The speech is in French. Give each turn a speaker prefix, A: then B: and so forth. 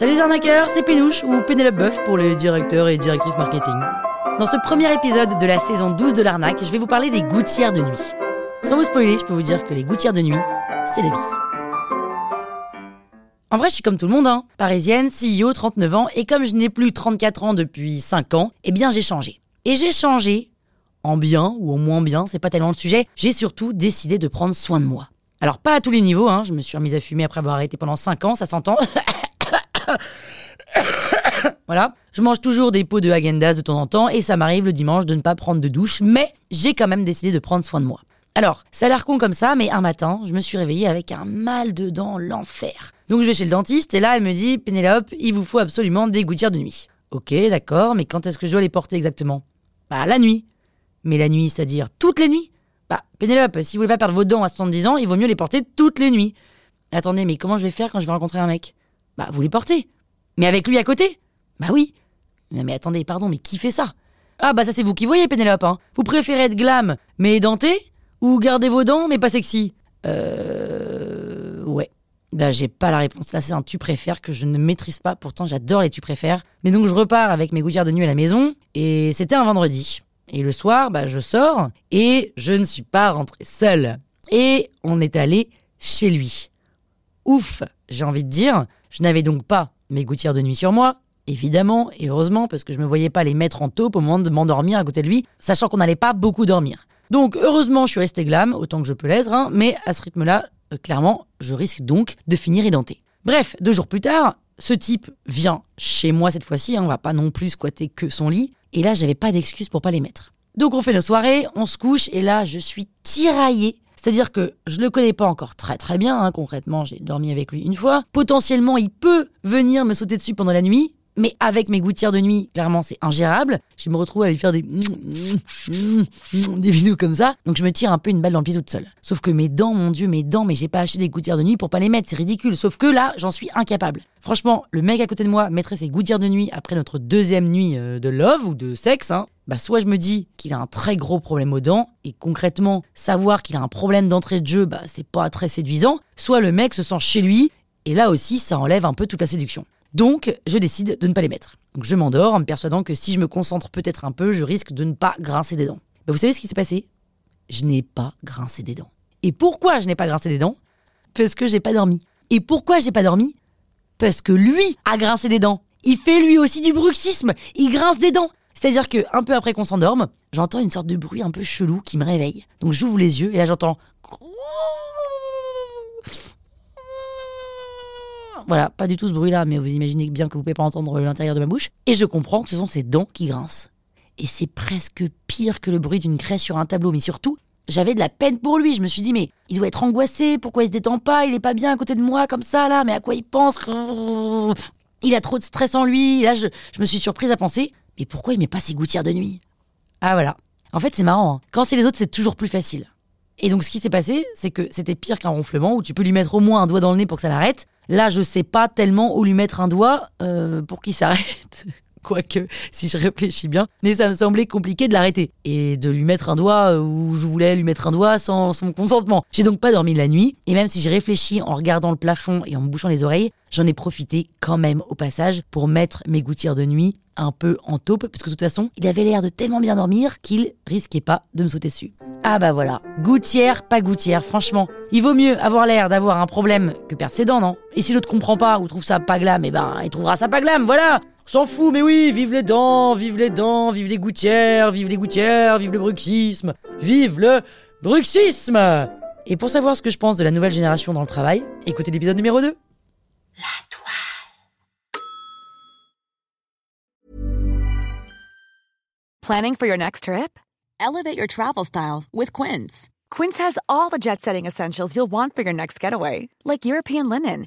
A: Salut les arnaqueurs, c'est Pénouche ou Pénélope Boeuf pour les directeurs et directrices marketing. Dans ce premier épisode de la saison 12 de l'arnaque, je vais vous parler des gouttières de nuit. Sans vous spoiler, je peux vous dire que les gouttières de nuit, c'est la vie. En vrai, je suis comme tout le monde, hein. parisienne, CEO, 39 ans, et comme je n'ai plus 34 ans depuis 5 ans, eh bien j'ai changé. Et j'ai changé, en bien ou en moins bien, c'est pas tellement le sujet, j'ai surtout décidé de prendre soin de moi. Alors pas à tous les niveaux, hein. je me suis remise à fumer après avoir arrêté pendant 5 ans, ça s'entend. voilà. Je mange toujours des pots de Häagen-Dazs de temps en temps et ça m'arrive le dimanche de ne pas prendre de douche, mais j'ai quand même décidé de prendre soin de moi. Alors, ça a l'air con comme ça, mais un matin, je me suis réveillée avec un mal de dents, l'enfer. Donc je vais chez le dentiste et là, elle me dit Pénélope, il vous faut absolument des gouttières de nuit. Ok, d'accord, mais quand est-ce que je dois les porter exactement? Bah, la nuit. Mais la nuit, c'est-à-dire toutes les nuits Bah, Pénélope, si vous voulez pas perdre vos dents à 70 ans, il vaut mieux les porter toutes les nuits. Attendez, mais comment je vais faire quand je vais rencontrer un mec? Bah, vous les portez. Mais avec lui à côté Bah oui. Mais, attendez, pardon, mais qui fait ça? Ah bah ça c'est vous qui voyez, Pénélope. Hein. Vous préférez être glam, mais édenté Ou garder vos dents, mais pas sexy? Euh... Ouais. Bah j'ai pas la réponse. Là c'est un tu préfères que je ne maîtrise pas. Pourtant j'adore les tu préfères. Mais donc je repars avec mes gouttières de nuit à la maison. Et c'était un vendredi. Et le soir, bah je sors. Et je ne suis pas rentrée seule. Et on est allé chez lui. Ouf, j'ai envie de dire. Je n'avais donc pas mes gouttières de nuit sur moi, évidemment, et heureusement, parce que je ne me voyais pas les mettre en taupe au moment de m'endormir à côté de lui, sachant qu'on n'allait pas beaucoup dormir. Donc heureusement, je suis resté glam, autant que je peux l'être, hein, mais à ce rythme-là, euh, clairement, je risque donc de finir édenté. Bref, deux jours plus tard, ce type vient chez moi cette fois-ci, hein, on va pas non plus squatter que son lit, et là, j'avais pas d'excuse pour pas les mettre. Donc on fait nos soirées, on se couche, et là, je suis tiraillée c'est-à-dire que je le connais pas encore très très bien, hein, concrètement, j'ai dormi avec lui une fois. Potentiellement, il peut venir me sauter dessus pendant la nuit, mais avec mes gouttières de nuit, clairement, c'est ingérable. Je me retrouve à lui faire des des vidéos comme ça. Donc je me tire un peu une balle dans le pied toute seule. Sauf que mes dents, mon dieu, mes dents, mais j'ai pas acheté des gouttières de nuit pour pas les mettre, c'est ridicule. Sauf que là, j'en suis incapable. Franchement, le mec à côté de moi mettrait ses gouttières de nuit après notre deuxième nuit euh, de love ou de sexe, hein. Bah soit je me dis qu'il a un très gros problème aux dents, et concrètement, savoir qu'il a un problème d'entrée de jeu, bah c'est pas très séduisant, soit le mec se sent chez lui, et là aussi ça enlève un peu toute la séduction. Donc, je décide de ne pas les mettre. Je m'endors en me persuadant que si je me concentre peut-être un peu, je risque de ne pas grincer des dents. Bah, vous savez ce qui s'est passé? Je n'ai pas grincé des dents. Et pourquoi je n'ai pas grincé des dents? Parce que j'ai pas dormi. Et pourquoi j'ai pas dormi? Parce que lui a grincé des dents. Il fait lui aussi du bruxisme. Il grince des dents. C'est-à-dire que un peu après qu'on s'endorme, j'entends une sorte de bruit un peu chelou qui me réveille. Donc j'ouvre les yeux et là j'entends Voilà, pas du tout ce bruit-là, mais vous imaginez bien que vous pouvez pas entendre l'intérieur de ma bouche. Et je comprends que ce sont ses dents qui grincent. Et c'est presque pire que le bruit d'une craie sur un tableau. Mais surtout, j'avais de la peine pour lui. Je me suis dit, mais il doit être angoissé. Pourquoi il se détend pas? Il est pas bien à côté de moi comme ça, là. Mais à quoi il pense? Il a trop de stress en lui. là, je, je me suis surprise à penser, mais pourquoi il met pas ses gouttières de nuit? Ah voilà. En fait, c'est marrant. Hein. Quand c'est les autres, c'est toujours plus facile. Et donc, ce qui s'est passé, c'est que c'était pire qu'un ronflement où tu peux lui mettre au moins un doigt dans le nez pour que ça l'arrête. Là, je sais pas tellement où lui mettre un doigt euh, pour qu'il s'arrête. Quoique, si je réfléchis bien, mais ça me semblait compliqué de l'arrêter. Et de lui mettre un doigt euh, où je voulais lui mettre un doigt sans son consentement. J'ai donc pas dormi la nuit. Et même si j'ai réfléchi en regardant le plafond et en me bouchant les oreilles, j'en ai profité quand même au passage pour mettre mes gouttières de nuit un peu en taupe. Parce que de toute façon, il avait l'air de tellement bien dormir qu'il risquait pas de me sauter dessus. Ah bah voilà, gouttière, pas gouttière, franchement. Il vaut mieux avoir l'air d'avoir un problème que perdre ses dents, non? Et si l'autre comprend pas ou trouve ça pas glam, eh ben il trouvera ça pas glam, voilà S'en fout, mais oui, vive les dents, vive les dents, vive les gouttières, vive les gouttières, vive le bruxisme, vive le bruxisme Et pour savoir ce que je pense de la nouvelle génération dans le travail, écoutez l'épisode numéro 2. La toile.
B: Planning for your next trip? Elevate your travel style with Quince. Quince has all the jet-setting essentials you'll want for your next getaway, like European linen